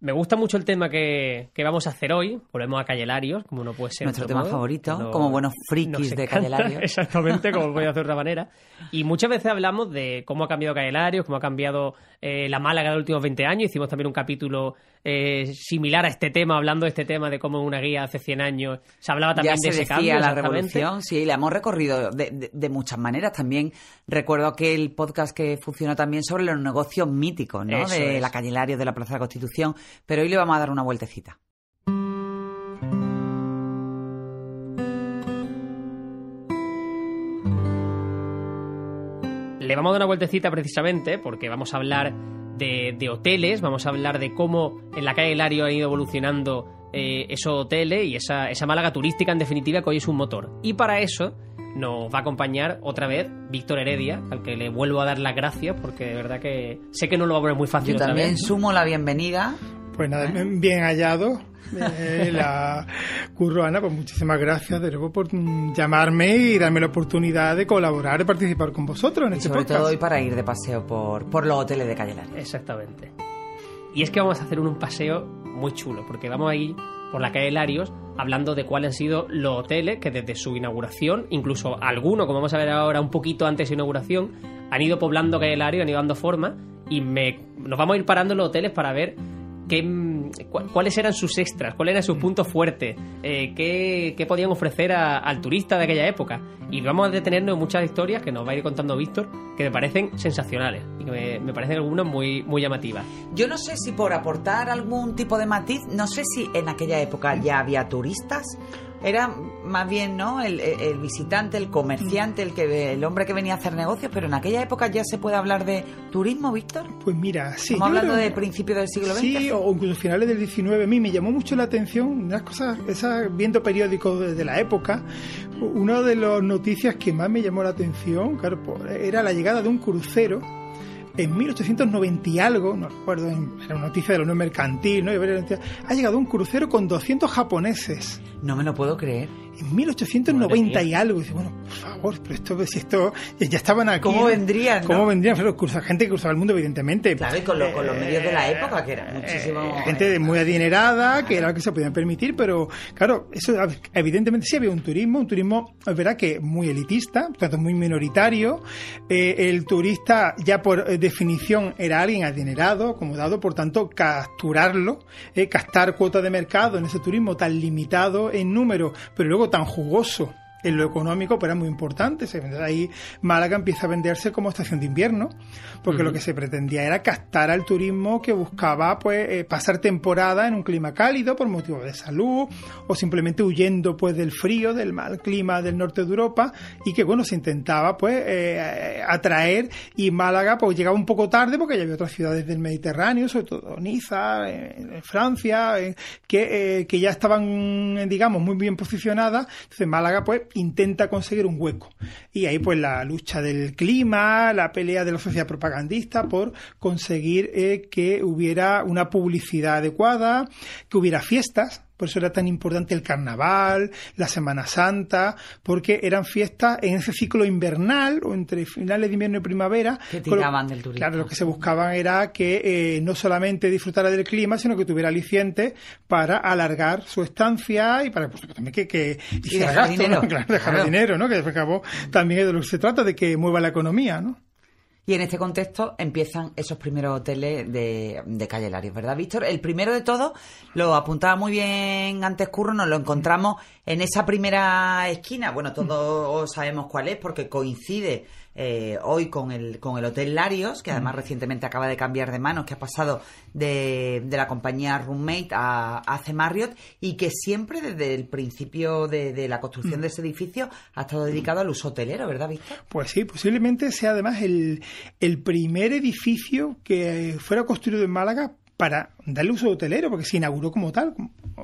Me gusta mucho el tema que, que vamos a hacer hoy. Volvemos a Cayelarios, como no puede ser. Nuestro tema modo. favorito, como buenos nos frikis de Cayelarios. Exactamente, como voy a hacer de otra manera. Y muchas veces hablamos de cómo ha cambiado Cayelarios, cómo ha cambiado eh, la Málaga de los últimos 20 años. Hicimos también un capítulo eh, similar a este tema, hablando de este tema, de cómo en una guía hace 100 años se hablaba también ya de se ese decía cambio. la revolución, sí, la hemos recorrido de, de- de muchas maneras. También recuerdo que el podcast que funcionó también sobre los negocios míticos, ¿no? Eso de es. la Cayelarios, de la Plaza de la Constitución. Pero hoy le vamos a dar una vueltecita. Le vamos a dar una vueltecita precisamente porque vamos a hablar de, de hoteles, vamos a hablar de cómo en la calle Hilario han ido evolucionando eh, esos hoteles y esa, esa Málaga turística en definitiva que hoy es un motor. Y para eso nos va a acompañar otra vez Víctor Heredia, al que le vuelvo a dar las gracias porque de verdad que sé que no lo va a poner muy fácil Yo otra también vez. sumo la bienvenida. Pues nada, bien hallado. Eh, la Curro Ana, pues muchísimas gracias de nuevo por llamarme y darme la oportunidad de colaborar, de participar con vosotros en Y este sobre podcast. todo hoy para ir de paseo por, por los hoteles de Cayelarios. Exactamente. Y es que vamos a hacer un paseo muy chulo, porque vamos a ir por la calle Larios hablando de cuáles han sido los hoteles que desde su inauguración, incluso algunos, como vamos a ver ahora un poquito antes de su inauguración, han ido poblando calle Larios, han ido dando forma, y me, nos vamos a ir parando en los hoteles para ver qué, cuáles eran sus extras, cuáles eran sus puntos fuertes, eh, qué, qué podían ofrecer a- al turista de aquella época. Y vamos a detenernos en muchas historias que nos va a ir contando Víctor, que me parecen sensacionales y que me, me parecen algunas muy, muy llamativas. Yo no sé si por aportar algún tipo de matiz, no sé si en aquella época ya había turistas. Era más bien, ¿no? El, el- visitante, el comerciante, el que el hombre que venía a hacer negocios, pero en aquella época ya se puede hablar de turismo, Víctor. Pues mira, sí. Estamos hablando creo- de principios del siglo XX. Sí, o incluso finales del 19. A mí me llamó mucho la atención unas cosas, esas, viendo periódicos de, de la época, una de las noticias que más me llamó la atención, claro, pues, era la llegada de un crucero en 1890 y algo, no recuerdo, era una noticia de la Unión Mercantil, ¿no? Ha llegado un crucero con 200 japoneses. No me lo puedo creer. En 1890 Madre y algo. Y dice, bueno, por favor, pero esto, si esto ya estaban aquí. ¿Cómo vendrían, no? ¿Cómo vendrían? Pero gente que cruzaba el mundo, evidentemente. Claro, y con, lo- con los medios de la Eh, época, que era muchísimo. eh, gente de muy adinerada, que era lo que se podían permitir, pero claro, eso evidentemente sí había un turismo, un turismo, es verdad que muy elitista, tanto muy minoritario. Eh, el turista ya por eh, definición era alguien adinerado, acomodado, por tanto capturarlo, eh, captar cuota de mercado en ese turismo tan limitado en número, pero luego tan jugoso en lo económico, pero era muy importante. Se vende- Ahí Málaga empieza a venderse como estación de invierno, porque lo que se pretendía era captar al turismo que buscaba pues eh, pasar temporada en un clima cálido por motivos de salud o simplemente huyendo pues del frío, del mal clima del norte de Europa y que bueno se intentaba pues eh, atraer y Málaga pues llegaba un poco tarde porque ya había otras ciudades del Mediterráneo, sobre todo Niza, en, en Francia, eh, que, eh, que ya estaban digamos muy bien posicionadas. Entonces Málaga pues intenta conseguir un hueco y ahí pues la lucha del clima, la pelea de la sociedad propagandista por conseguir eh, que hubiera una publicidad adecuada, que hubiera fiestas. Por eso era tan importante el carnaval, la Semana Santa, porque eran fiestas en ese ciclo invernal o entre finales de invierno y primavera. Que con lo- tiraban del turismo. Claro, lo que se buscaban era que eh, no solamente disfrutara del clima, sino que tuviera aliciente para alargar su estancia y para pues, también que, que hiciera dejar gasto, dinero. ¿no? Claro, dejar Claro. dinero, ¿no? Que y al cabo también es de lo que se trata, de que mueva la economía, ¿no? Y en este contexto empiezan esos primeros hoteles de, Calle Larios, ¿verdad, Víctor? El primero de todos, lo apuntaba muy bien antes Curro, nos lo encontramos en esa primera esquina. Bueno, todos sabemos cuál es porque coincide eh, hoy con el, con el Hotel Larios, que además recientemente acaba de cambiar de manos, que ha pasado de, de la compañía Roommate a, a C. Marriott y que siempre desde el principio de, de la construcción de ese edificio ha estado dedicado al uso hotelero, ¿verdad, Víctor? Pues sí, posiblemente sea además el, el primer edificio que fuera construido en Málaga para darle uso hotelero, porque se inauguró como tal,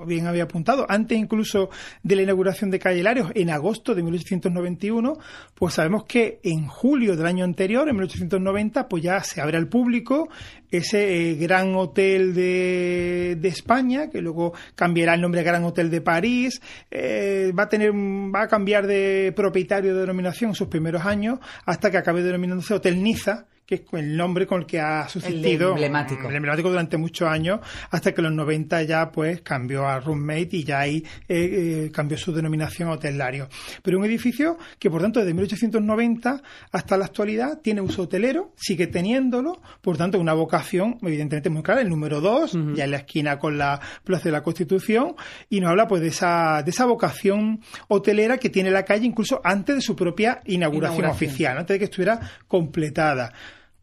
bien había apuntado, antes incluso de la inauguración de Calle Larios, en agosto de 1891, pues sabemos que en julio del año anterior, en 1890, pues ya se abre al público ese eh, gran hotel de, de, España, que luego cambiará el nombre a Gran Hotel de París, eh, va a tener, va a cambiar de propietario de denominación en sus primeros años, hasta que acabe denominándose Hotel Niza, que es el nombre con el que ha sucedido. emblemático. El emblemático durante muchos años, hasta que en los 90 ya pues cambió a Roommate y ya ahí eh, eh, cambió su denominación a hotelario. Pero un edificio que, por tanto, desde 1890 hasta la actualidad tiene uso hotelero, sigue teniéndolo, por tanto, una vocación evidentemente muy clara, el número 2, ya en la esquina con la Plaza de la Constitución, y nos habla pues de esa, de esa vocación hotelera que tiene la calle incluso antes de su propia inauguración. oficial, antes de que estuviera completada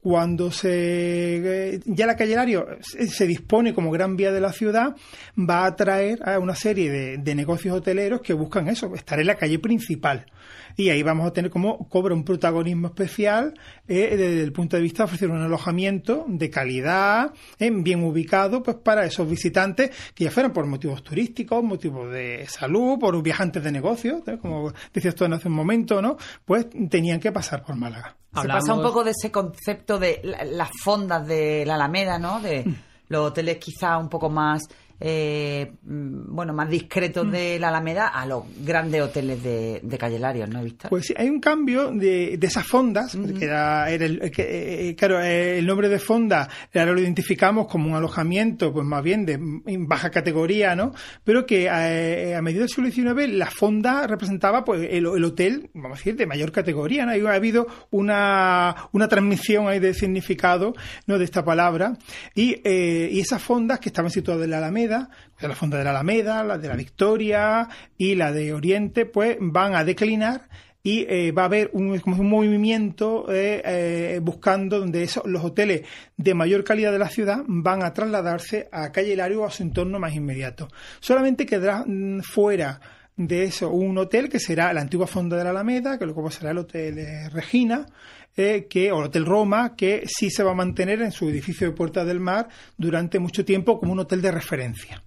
cuando se ya la calle Lario se dispone como gran vía de la ciudad, va a atraer a una serie de, de, negocios hoteleros que buscan eso, estar en la calle principal. Y ahí vamos a tener como cobra un protagonismo especial eh, desde el punto de vista de ofrecer un alojamiento de calidad, eh, bien ubicado, pues para esos visitantes que ya fueran por motivos turísticos, motivos de salud, por viajantes de negocios, ¿eh? como decías tú hace un momento, ¿no? Pues tenían que pasar por Málaga. Se pasa un poco de ese concepto de las fondas de la Alameda, ¿no? De mm. los hoteles quizá un poco más eh, mm, bueno, más discretos mm. de la Alameda a los grandes hoteles de, de Calle Larios, ¿no, Víctor? Pues sí, hay un cambio de, de esas fondas, que era, el, que, eh, claro, eh, el nombre de fonda ahora lo identificamos como un alojamiento, pues más bien de baja categoría, ¿no? Pero que a, a medida del siglo XIX la fonda representaba pues el, el, hotel, vamos a decir, de mayor categoría, ¿no? Ha habido una, una transmisión ahí de significado, ¿no? De esta palabra y, eh, y esas fondas que estaban situadas en la Alameda la Fonda de la Alameda, la de la Victoria y la de Oriente, pues van a declinar y eh, va a haber un, un movimiento eh, eh, buscando donde los hoteles de mayor calidad de la ciudad van a trasladarse a Calle Hilario o a su entorno más inmediato. Solamente quedará mm, fuera de eso un hotel que será la antigua Fonda de la Alameda, que luego será el Hotel Regina, eh, que, o el Hotel Roma, que sí se va a mantener en su edificio de Puerta del Mar durante mucho tiempo como un hotel de referencia.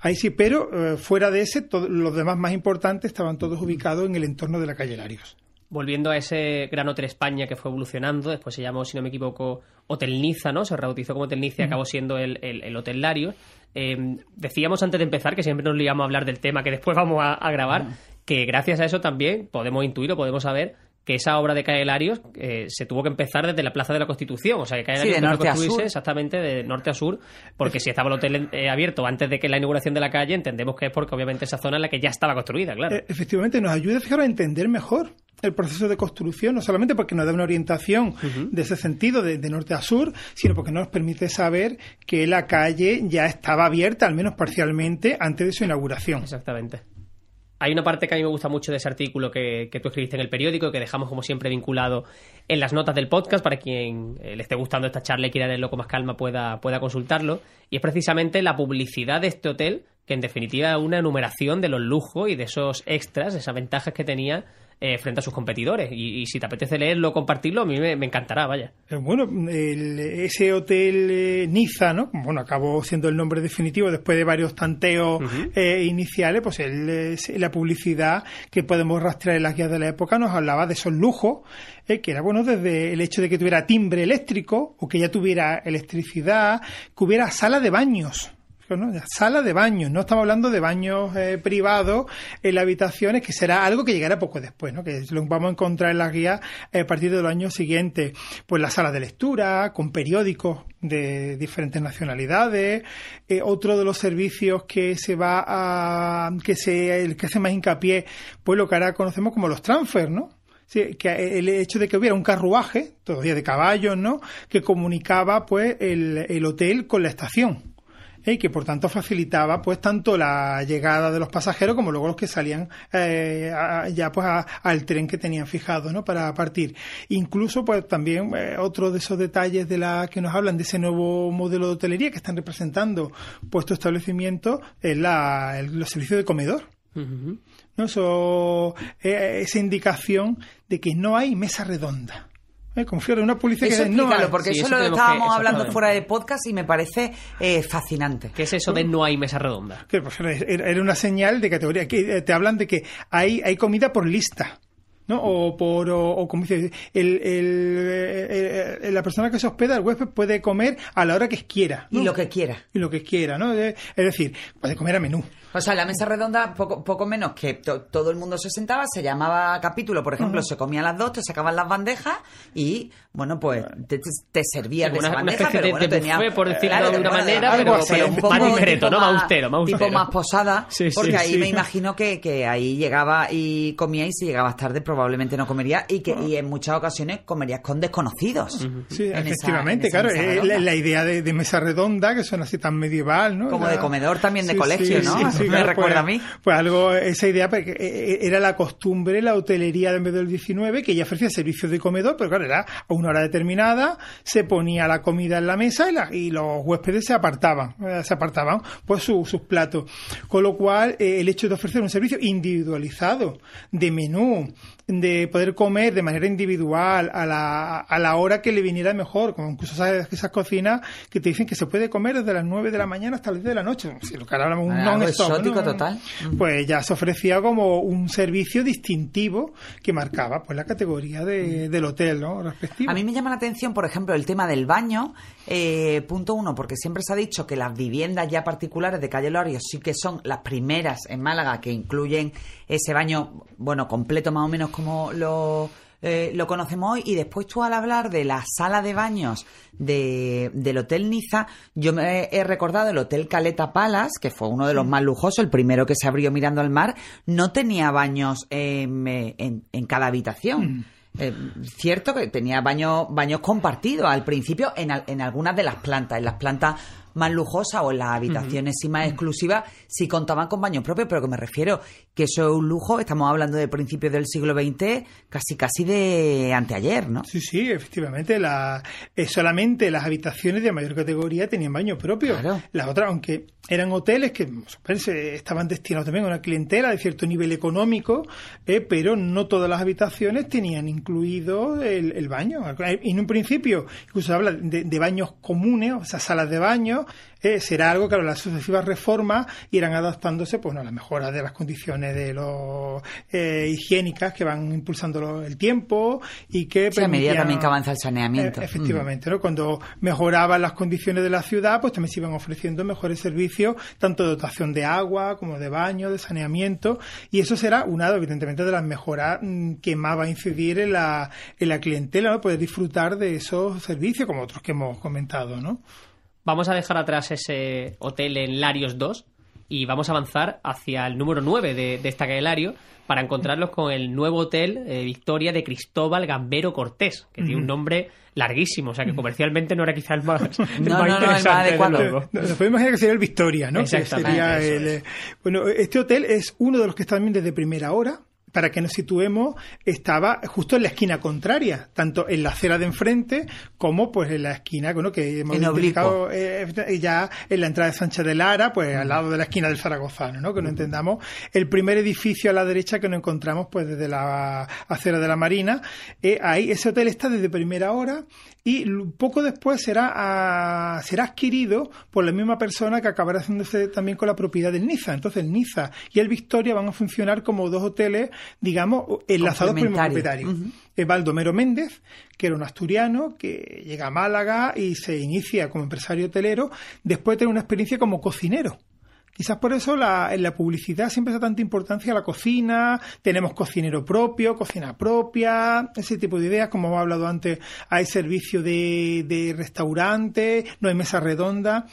Ahí sí, pero eh, fuera de ese, los demás más importantes estaban todos ubicados en el entorno de la calle Larios. Volviendo a ese Gran Hotel España que fue evolucionando, después se llamó, si no me equivoco, Hotel Niza, ¿no? Se rebautizó como Hotel Niza y acabó siendo el, el, Hotel Larios. Eh, decíamos antes de empezar, que siempre nos liamos a hablar del tema que después vamos a, a grabar, que gracias a eso también podemos intuir o podemos saber que esa obra de Calle Larios eh, se tuvo que empezar desde la Plaza de la Constitución, o sea, que Calle Larios sí, construirse exactamente de norte a sur, porque si estaba el hotel eh, abierto antes de que la inauguración de la calle, entendemos que es porque obviamente esa zona es la que ya estaba construida, claro. Eh, efectivamente, nos ayuda fijar, a entender mejor el proceso de construcción, no solamente porque nos da una orientación de ese sentido, de, de, norte a sur, sino porque nos permite saber que la calle ya estaba abierta, al menos parcialmente, antes de su inauguración. Exactamente. Hay una parte que a mí me gusta mucho de ese artículo que, tú escribiste en el periódico, que dejamos como siempre vinculado en las notas del podcast para quien eh, le esté gustando esta charla y quiera leerlo con más calma pueda, pueda consultarlo. Y es precisamente la publicidad de este hotel, que en definitiva es una enumeración de los lujos y de esos extras, esas ventajas que tenía eh, frente a sus competidores. Y, si te apetece leerlo compartirlo, a mí me, encantará, vaya. Eh, bueno, ese hotel eh, Niza, ¿no? Bueno, acabó siendo el nombre definitivo después de varios tanteos iniciales, pues la publicidad que podemos rastrear en las guías de la época nos hablaba de esos lujos, que era, bueno, desde el hecho de que tuviera timbre eléctrico o que ya tuviera electricidad, que hubiera sala de baños Sala de baños, no estamos hablando de baños eh, privados en las habitaciones, que será algo que llegará poco después, ¿no? que lo vamos a encontrar en las guías eh, a partir de los años siguientes. Pues la sala de lectura, con periódicos de diferentes nacionalidades. Eh, otro de los servicios que se va a, que se, el que hace más hincapié, pues lo que ahora conocemos como los transfer, ¿no? Sí, que el hecho de que hubiera un carruaje, todavía de caballos, ¿no? Que comunicaba, pues, el hotel con la estación y que por tanto facilitaba pues tanto la llegada de los pasajeros como luego los que salían eh, ya pues al tren que tenían fijado ¿no? para partir incluso pues también eh, otro de esos detalles de la que nos hablan de ese nuevo modelo de hotelería que están representando puesto establecimiento es la, el, los servicios de comedor ¿no? Eso, eh, esa indicación de que no hay mesa redonda ¿eh? Como fíjate, una publicidad Eso que no hay. porque Sí, eso, eso lo estábamos que- hablando fuera de podcast y me parece eh, fascinante. ¿Qué es eso de no hay mesa redonda? Que, pues, era una señal de categoría. Que eh, te hablan de que hay, hay comida por lista. ¿no? O por, o, o como dice, el, el- el- el- la persona que se hospeda, el huésped, puede comer a la hora que quiera. ¿no? Y lo que quiera. Y lo que quiera, ¿no? Es es decir, puede comer a menú. O sea, la mesa redonda, poco, poco menos que to- todo el mundo se sentaba, se llamaba capítulo, por ejemplo, se comían las dos, te sacaban las bandejas y, bueno, pues te, te- te servías de Una- esa bandeja, pero de- bueno, de tenía... por decirlo Claro, de una bueno, manera, algo pero- así, pero un más poco discreto, tipo ¿no? Más austero, más Tipo más posada, Sí, sí, porque ahí sí. me imagino que, que ahí llegaba y comía y si llegabas tarde probablemente no comerías y que y en muchas ocasiones comerías con desconocidos. Sí, En esa- efectivamente, en esa claro. eh, la, la idea de, de mesa redonda, que suena así tan medieval, ¿no? Como La- de comedor también de colegio, ¿no? Me claro, recuerda pues- a mí. Pues algo, esa idea, porque eh, era la costumbre, la hotelería de medio del 19, que ya ofrecía servicios de comedor, pero claro, era a una hora determinada, se ponía la comida en la mesa y, la- y los huéspedes se apartaban, eh, se apartaban pues su- sus platos. Con lo cual, eh, el hecho de ofrecer un servicio individualizado, de menú, de poder comer de manera individual a la, a la hora que le viniera mejor, como incluso esas, esas cocinas que te dicen que se puede comer desde las 9 de la mañana hasta las 10 de la noche. Si lo que ahora hablamos un Algo non-stop, total. Pues ya se ofrecía como un servicio distintivo que marcaba pues la categoría de- del hotel, ¿no? Respectivo. A mí me llama la atención, por ejemplo, el tema del baño, eh, punto uno, porque siempre se ha dicho que las viviendas ya particulares de Calle Lorio sí que son las primeras en Málaga que incluyen ese baño, bueno, completo más o menos como lo, eh, lo conocemos hoy. Y después tú al hablar de la sala de baños de, del Hotel Niza, yo me he recordado el Hotel Caleta Palace, que fue uno de los más lujosos, el primero que se abrió mirando al mar, no tenía baños en, en- en cada habitación. Eh, cierto que tenía baños baños compartidos al principio en, al- en algunas de las plantas, en las plantas más lujosas o en las habitaciones sí más exclusivas sí contaban con baños propios, pero que me refiero que eso es un lujo, estamos hablando de principios del siglo XX, casi casi de anteayer, ¿no? Sí, sí, efectivamente. La, eh, solamente las habitaciones de mayor categoría tenían baño propio. Claro. Las otras, aunque eran hoteles que estaban destinados también a una clientela de cierto nivel económico, eh, pero no todas las habitaciones tenían incluido el, el baño. En un principio, incluso habla de, de baños comunes, o sea, salas de baño. Eh, será algo que a las sucesivas reformas irán adaptándose pues, a la mejora de las condiciones de los eh, higiénicas que van impulsando el tiempo y que Sí, a medida también que avanza el saneamiento. eh, efectivamente, ¿no? Cuando mejoraban las condiciones de la ciudad, pues también se iban ofreciendo mejores servicios, tanto de dotación de agua como de baño, de saneamiento, y eso será una, evidentemente, de las mejoras mm, que más va a incidir en la, en la clientela, ¿no? Poder disfrutar de esos servicios, como otros que hemos comentado, ¿no? Vamos a dejar atrás ese hotel en Larios 2 y vamos a avanzar hacia el número 9 de, de esta calle Lario para encontrarlos con el nuevo hotel eh, Victoria de Cristóbal Gambero Cortés, que tiene un nombre larguísimo, o sea que comercialmente no era quizá el más, el No, más no, no, el más interesante. Nos podemos imaginar que sería el Victoria, ¿no? Que Exactamente, sería el, eh, Bueno, este hotel es uno de los que está también desde primera hora. Para que nos situemos, estaba justo en la esquina contraria, tanto en la acera de enfrente como pues en la esquina bueno, que hemos identificado eh, ya en la entrada de Sánchez de Lara, pues al lado de la esquina del Zaragozano, ¿no? Que no entendamos el primer edificio a la derecha que nos encontramos pues desde la acera de la Marina. Eh, ahí ese hotel está desde primera hora y poco después será ah, será adquirido por la misma persona que acabará haciéndose también con la propiedad del Niza. Entonces el Niza y el Victoria van a funcionar como dos hoteles, digamos, enlazados por el mismo propietario. Es Baldomero Méndez, que era un asturiano que llega a Málaga y se inicia como empresario hotelero, después de tener una experiencia como cocinero. Quizás por eso la, en la publicidad siempre da tanta importancia a la cocina, tenemos cocinero propio, cocina propia, ese tipo de ideas, como hemos hablado antes, hay servicio de, de restaurante, no hay mesa redonda.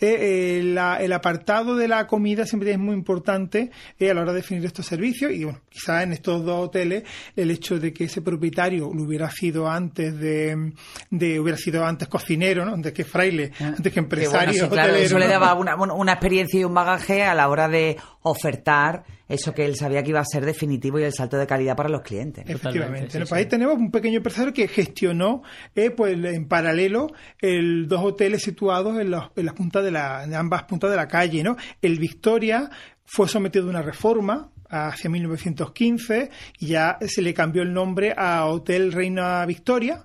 Eh, eh, la- el apartado de la comida siempre es muy importante eh, a la hora de definir estos servicios y bueno, quizás en estos dos hoteles el hecho de que ese propietario lo hubiera sido antes de, de hubiera sido antes cocinero, ¿no? antes que fraile, antes que bueno, empresario sí, claro, hotelero, eso le daba una, una experiencia y un bagaje a la hora de ofertar eso que él sabía que iba a ser definitivo y el salto de calidad para los clientes. Efectivamente. Pues sí. ahí tenemos un pequeño empresario que gestionó eh, pues en paralelo el dos hoteles situados en, los- en las puntas de, la, en ambas puntas de la calle. ¿no? El Victoria fue sometido a una reforma hacia 1915 y ya se le cambió el nombre a Hotel Reina Victoria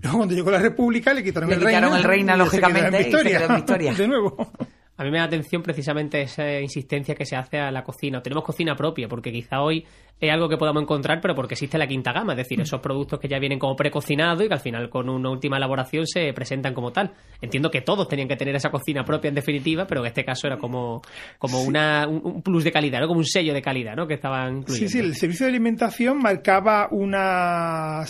Luego cuando llegó la República le quitaron Le el quitaron reino. el reino, y se quedó en lógicamente, y se Victoria. quedó en Victoria. de nuevo. A mí me da atención precisamente esa insistencia que se hace a la cocina. Tenemos cocina propia, porque quizá hoy es algo que podamos encontrar, pero porque existe la quinta gama, es decir, esos productos que ya vienen como precocinados y que al final con una última elaboración se presentan como tal. Entiendo que todos tenían que tener esa cocina propia en definitiva, pero en este caso era como, como una, un, plus de calidad, ¿no? como un sello de calidad ¿no? que estaban incluyendo. Sí, sí, el servicio de alimentación marcaba una,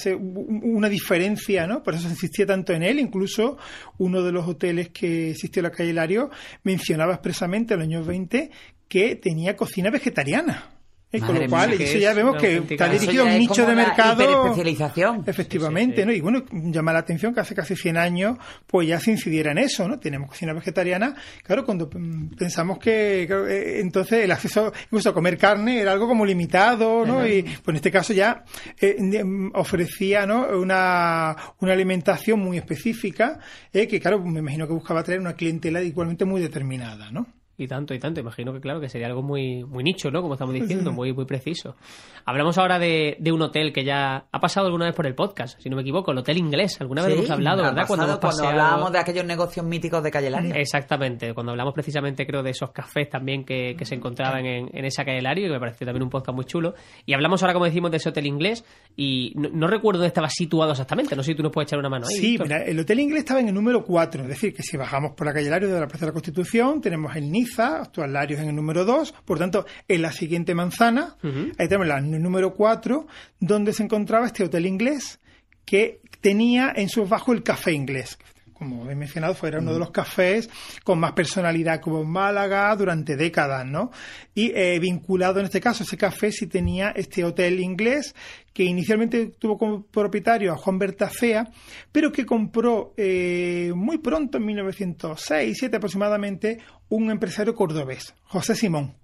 una diferencia, ¿no? Por eso se insistía tanto en él. Incluso uno de los hoteles que existió en la calle Hilario mencionaba expresamente en los años 20 que tenía cocina vegetariana. ¿Eh? Con lo cual, mía, eso es ya vemos que está dirigido a un nicho de mercado. hiperespecialización. Efectivamente, Sí, sí, sí. ¿no? Y bueno, llama la atención que hace casi 100 años, pues ya se incidiera en eso, ¿no? Tenemos cocina vegetariana. Claro, cuando mm, pensamos que eh, entonces el acceso incluso a comer carne era algo como limitado, ¿no? Y pues en este caso ya eh, mm, ofrecía, ¿no? Una, una alimentación muy específica, eh, que claro, me imagino que buscaba traer una clientela igualmente muy determinada, ¿no? Y tanto, y tanto. Imagino que, claro, que sería algo muy, muy nicho, ¿no? Como estamos diciendo, muy, muy preciso. Hablamos ahora de, de un hotel que ya ha pasado alguna vez por el podcast, si no me equivoco, el Hotel Inglés. Alguna vez Sí, hemos hablado, ha ¿verdad? hemos cuando paseado- hablábamos de aquellos negocios míticos de Calle Lario. Exactamente, cuando hablamos precisamente creo de esos cafés también que, que se encontraban en, en esa calle Lario, que me pareció también un podcast muy chulo. Y hablamos ahora, como decimos, de ese hotel inglés y no, no recuerdo dónde estaba situado exactamente, no sé si tú nos puedes echar una mano ahí. Sí, mira, el Hotel Inglés estaba en el número 4, es decir, que si bajamos por la calle Larios de la Plaza de la Constitución, tenemos el Niza, actual Larios en el número 2, por tanto, en la siguiente manzana, ahí tenemos la- el número 4, donde se encontraba este Hotel Inglés, que tenía en sus bajos el Café Inglés. Como he mencionado, fue era uno de los cafés con más personalidad como Málaga durante décadas, ¿no? Y eh, vinculado en este caso ese café sí tenía este hotel inglés que inicialmente tuvo como propietario a Juan Bertacea, pero que compró eh, muy pronto, en 1906, 2007 aproximadamente, un empresario cordobés, José Simón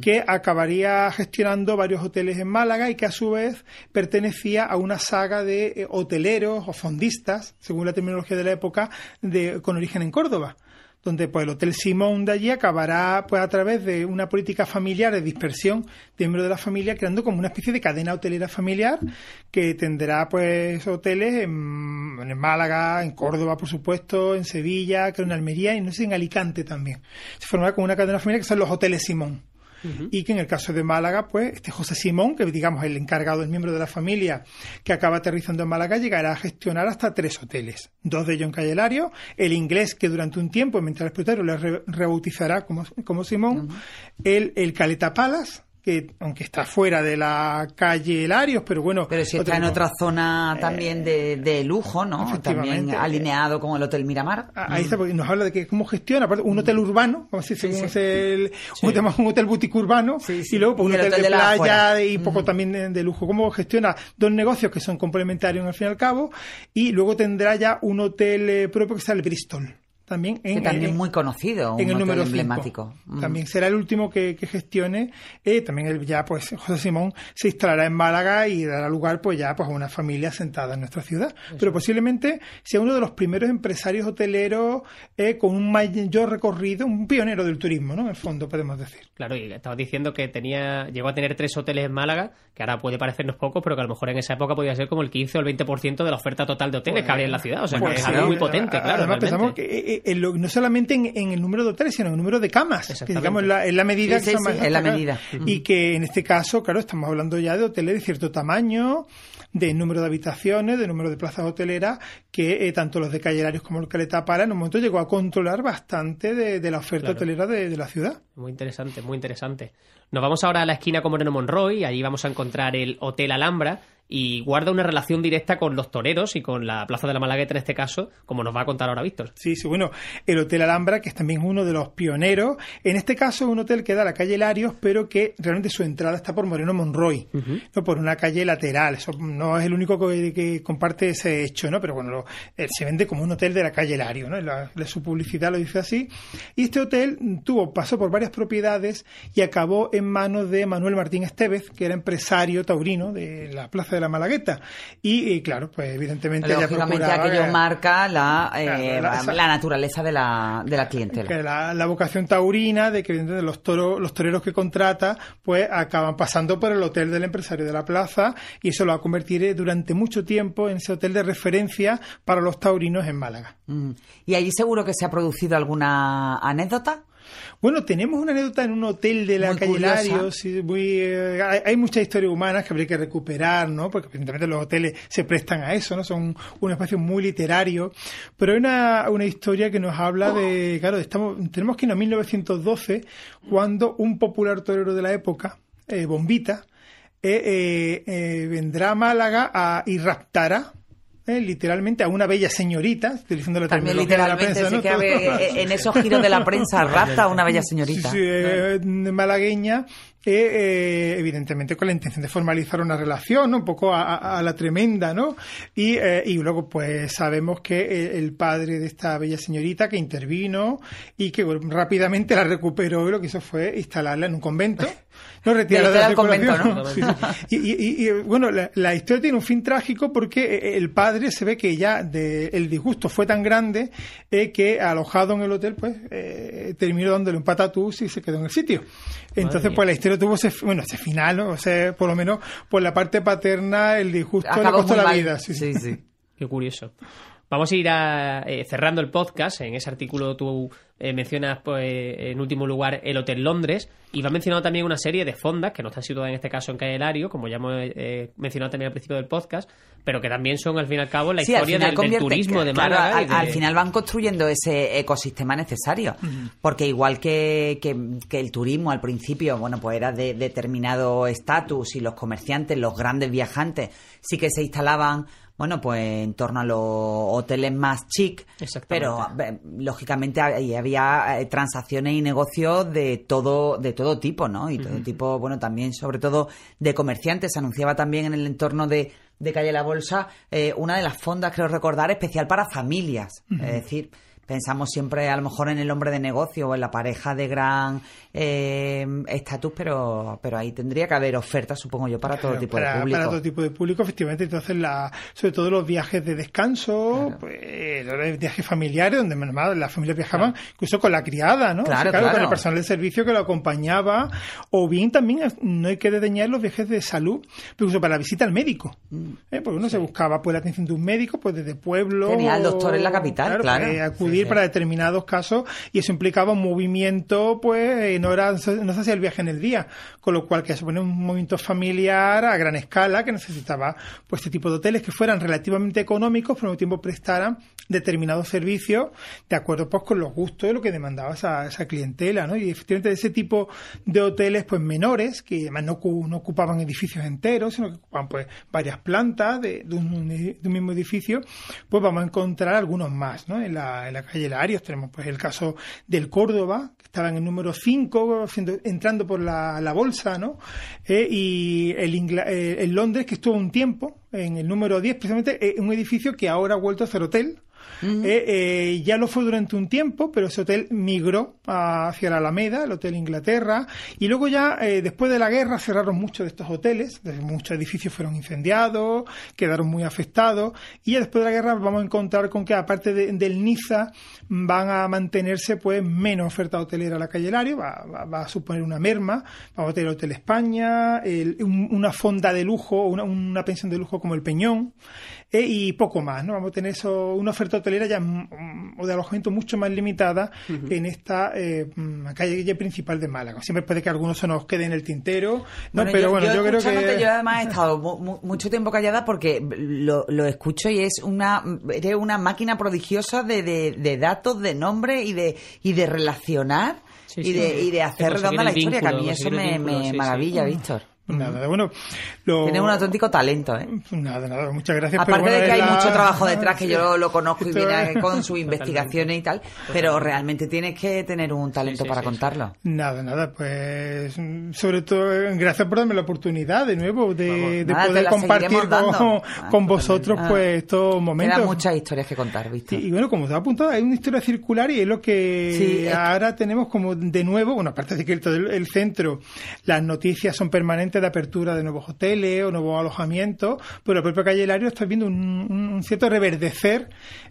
que acabaría gestionando varios hoteles en Málaga y que a su vez pertenecía a una saga de eh, hoteleros o fondistas, según la terminología de la época, de, con origen en Córdoba donde pues el Hotel Simón de allí acabará pues a través de una política familiar de dispersión de miembros de la familia creando como una especie de cadena hotelera familiar que tendrá pues hoteles en, en Málaga, en Córdoba por supuesto, en Sevilla, creo en Almería y no sé en Alicante también. Se formará como una cadena familiar que son los Hoteles Simón y que en el caso de Málaga, pues este José Simón, que digamos el encargado, el miembro de la familia que acaba aterrizando en Málaga, llegará a gestionar hasta tres hoteles, dos de ellos en Calle Lario, el inglés que durante un tiempo, mientras el propietario le re- rebautizará como, como Simón, el, el Caleta Palace, que aunque está fuera de la calle Larios, pero bueno... Pero si está en otra zona también de, de lujo, ¿no? También alineado con el Hotel Miramar. Ah, Ahí está, porque nos habla de que cómo gestiona, aparte, un hotel urbano, como si según es el, un, tema- un hotel boutique urbano, Sí, sí. y luego pues, un el hotel, hotel de de la playa y poco también de, de lujo. Cómo gestiona dos negocios que son complementarios al fin y al cabo, y luego tendrá ya un hotel eh, propio que el Bristol. También en, Que también en- muy conocido, un en el número cinco. emblemático. Mm. También será el último que, que gestione. Eh, también el, ya pues José Simón se instalará en Málaga y dará lugar pues ya pues a una familia sentada en nuestra ciudad. Pero posiblemente sea uno de los primeros empresarios hoteleros eh, con un mayor recorrido, un pionero del turismo, ¿no? En el fondo podemos decir. Claro, y estabas diciendo que tenía llegó a tener tres hoteles en Málaga, que ahora puede parecernos pocos, pero que a lo mejor en esa época podía ser como el 15 o el 20% de la oferta total de hoteles que habría en la ciudad. O sea, Pues que es sí. algo muy potente, claro. Además, pensamos que eh, en lo- no solamente en, en el número de hoteles, sino en el número de camas, que digamos la, es la medida Sí, que sí, son sí, es la medida. Y que en este caso, claro, estamos hablando ya de hoteles de cierto tamaño, de número de habitaciones, de número de plazas hoteleras, que eh, tanto los de Callerarios como el Caleta Pala en un momento llegó a controlar bastante de, de la oferta Claro. hotelera de, de la ciudad. Muy interesante, muy interesante. Nos vamos ahora a la esquina con Moreno Monroy, allí vamos a encontrar el Hotel Alhambra, y guarda una relación directa con los toreros y con la Plaza de la Malagueta en este caso, como nos va a contar ahora Víctor. Sí, sí, bueno, el Hotel Alhambra, que es también uno de los pioneros. En este caso es un hotel que da a la calle Larios, pero que realmente su entrada está por Moreno Monroy, no por una calle lateral. Eso no es el único que, que comparte ese hecho, ¿no? Pero bueno, lo- eh, se vende como un hotel de la calle Lario, ¿no? La, la- su publicidad lo dice así. Y este hotel tuvo, pasó por varias propiedades y acabó en manos de Manuel Martín Estevez, que era empresario taurino de la Plaza de la Malagueta. Y, claro, pues evidentemente Lógicamente aquello marca la, eh, la, naturaleza de la, de la clientela. La, vocación taurina de que los toros, los toreros que contrata, pues acaban pasando por el hotel del empresario de la plaza y eso lo va a convertir durante mucho tiempo en ese hotel de referencia para los taurinos en Málaga. Mm. ¿Y allí seguro que se ha producido alguna anécdota? Bueno, tenemos una anécdota en un hotel de la calle Larios. Muy, eh, hay, muchas historias humanas que habría que recuperar, ¿no? Porque evidentemente los hoteles se prestan a eso, ¿no? Son un espacio muy literario. Pero hay una, una historia que nos habla de, claro, estamos, tenemos que ir a 1912, cuando un popular torero de la época, eh, Bombita, eh, vendrá a Málaga a, y raptará eh, literalmente a una bella señorita, utilizando la También literalmente, de la prensa, ¿no? Eh, en esos giros de la prensa rapta a una bella señorita. Sí, eh, malagueña, eh, evidentemente con la intención de formalizar una relación, un poco a, la tremenda, ¿no? Y, y luego, pues sabemos que el, padre de esta bella señorita que intervino y que rápidamente la recuperó y lo que hizo fue instalarla en un convento. No retira de la convento, ¿no? Y, bueno, la, historia tiene un fin trágico porque eh, el padre se ve que ya de, el disgusto fue tan grande eh, que alojado en el hotel, pues eh, terminó dándole un patatús y se quedó en el sitio. Entonces, pues la historia tuvo ese, bueno, ese final, ¿no? o sea, por lo menos por la parte paterna, el disgusto le costó la vida. Sí, sí. sí. Qué curioso. Vamos a ir a, cerrando el podcast. En ese artículo tú eh, mencionas pues, en último lugar el Hotel Londres y va mencionado también una serie de fondas que no están situadas en este caso en Calle Lario, como ya hemos eh, mencionado también al principio del podcast, pero que también son al fin y al cabo la historia del, turismo de Málaga. al, final van construyendo ese ecosistema necesario, porque igual que, que, el turismo al principio, bueno, pues era de determinado estatus y los comerciantes, los grandes viajantes, sí que se instalaban bueno, pues en torno a los hoteles más chic, pero lógicamente había eh, transacciones y negocios de todo de todo tipo, ¿no? Y todo tipo, bueno, también sobre todo de comerciantes. Se anunciaba también en el entorno de, de Calle La Bolsa eh, una de las fondas, creo recordar, especial para familias. Es decir, pensamos siempre a lo mejor en el hombre de negocio o en la pareja de gran eh, estatus, pero, pero ahí tendría que haber ofertas, supongo yo, para todo tipo de público. Para todo tipo de público, efectivamente. Entonces, la, sobre todo los viajes de descanso, pues, los viajes familiares, donde las familias viajaban, incluso con la criada, ¿no? Claro, con el personal de servicio que lo acompañaba, o bien también no hay que desdeñar los viajes de salud, incluso para la visita al médico. Mm. ¿eh? Porque uno se buscaba pues la atención de un médico, pues desde pueblo. Tenía al doctor en la capital, claro. Pues, acudir para determinados casos, y eso implicaba un movimiento, pues, no era no se hacía el viaje en el día, con lo cual que se pone un movimiento familiar a gran escala que necesitaba pues este tipo de hoteles que fueran relativamente económicos, pero al mismo tiempo prestaran determinados servicios de acuerdo pues con los gustos de lo que demandaba esa, esa clientela, ¿no? Y efectivamente ese tipo de hoteles pues menores, que además no, no ocupaban edificios enteros, sino que ocupaban pues varias plantas de, un, de, un, mismo edificio, pues vamos a encontrar algunos más, ¿no? En la, en la calle Larios tenemos pues el caso del Córdoba, que estaba en el número 5, entrando por la, la bolsa, ¿no? Eh, y el, eh, el Londres, que estuvo un tiempo en el número 10, precisamente eh, un edificio que ahora ha vuelto a ser hotel, eh, eh, ya lo fue durante un tiempo, pero ese hotel migró hacia la Alameda, el Hotel Inglaterra, y luego ya eh, después de la guerra cerraron muchos de estos hoteles, muchos edificios fueron incendiados, quedaron muy afectados, y ya después de la guerra vamos a encontrar con que aparte del Niza van a mantenerse pues menos oferta hotelera a la calle Lario, va, a suponer una merma, vamos a tener Hotel España, una fonda de lujo, una, una pensión de lujo como el Peñón, y poco más, ¿no? Vamos a tener eso, una oferta hotelera ya o de alojamiento mucho más limitada en esta eh, calle principal de Málaga. Siempre puede que algunos se nos quede en el tintero, ¿no? pero bueno, yo, creo que... Yo además he estado mucho tiempo callada porque lo, lo escucho y es una, eres una máquina prodigiosa de, de, datos, de nombres y de, y de relacionar. y, de, y de hacer redonda la historia, que a mí eso me, me maravilla, Víctor. Nada, bueno. Tiene un auténtico talento, ¿eh? Nada, nada, muchas gracias. Aparte de que hay mucho trabajo detrás, que yo lo conozco y viene con sus investigaciones y tal, pero realmente tienes que tener un talento para contarlo. Nada, nada, pues sobre todo, gracias por darme la oportunidad de nuevo de, poder compartir con, vosotros ah. pues estos momentos. Hay muchas historias que contar, ¿viste? Y, bueno, como te ha apuntado, hay una historia circular y es lo que ahora tenemos como de nuevo, bueno, aparte de que el, el centro, las noticias son permanentes de apertura de nuevos hoteles o nuevos alojamientos, pero el propio Calle Hilario está viendo un, un cierto reverdecer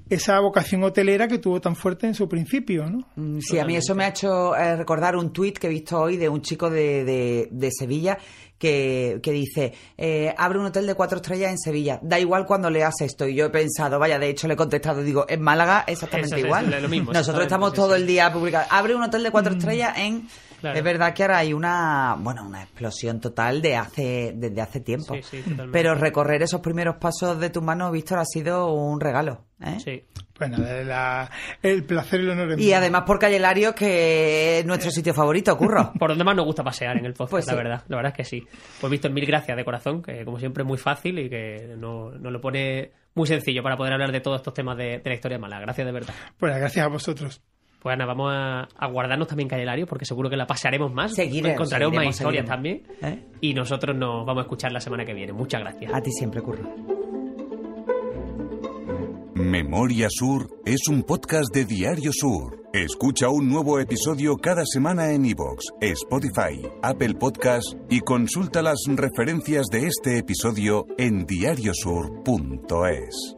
esa vocación hotelera que tuvo tan fuerte en su principio, ¿no? Mm, Sí, a mí eso me ha hecho eh, recordar un tuit que he visto hoy de un chico de, de- de Sevilla que, que dice, eh, abre un hotel de cuatro estrellas en Sevilla, da igual cuando leas esto. Y yo he pensado, vaya, de hecho le he contestado, digo, en Málaga exactamente Eso igual. es lo mismo, Nosotros exactamente, estamos todo el día publicando, abre un hotel de cuatro estrellas en... Claro. Es verdad que ahora hay una, bueno, una explosión total de hace, desde hace tiempo. Sí, sí, totalmente. Pero recorrer esos primeros pasos de tus manos, Víctor, ha sido un regalo. ¿eh? Sí. Bueno, la- el placer y el honor. Y mío. además por Calle Larios, que es nuestro sitio favorito, Curro. Por donde más nos gusta pasear en el podcast, Pues la verdad. La verdad es que sí. Pues Víctor, mil gracias de corazón, que como siempre es muy fácil y que nos no lo pone muy sencillo para poder hablar de todos estos temas de, de la historia de Málaga. Gracias de verdad. Bueno, gracias a vosotros. Pues Ana, vamos a, a guardarnos también Calle Larios, porque seguro que la pasaremos más. Seguiremos, Encontraremos más historias seguiremos. también. ¿Eh? Y nosotros nos vamos a escuchar la semana que viene. Muchas gracias. A ti siempre, Curro. Memoria Sur es un podcast de Diario Sur. Escucha un nuevo episodio cada semana en iVoox, Spotify, Apple Podcast y consulta las referencias de este episodio en diariosur.es.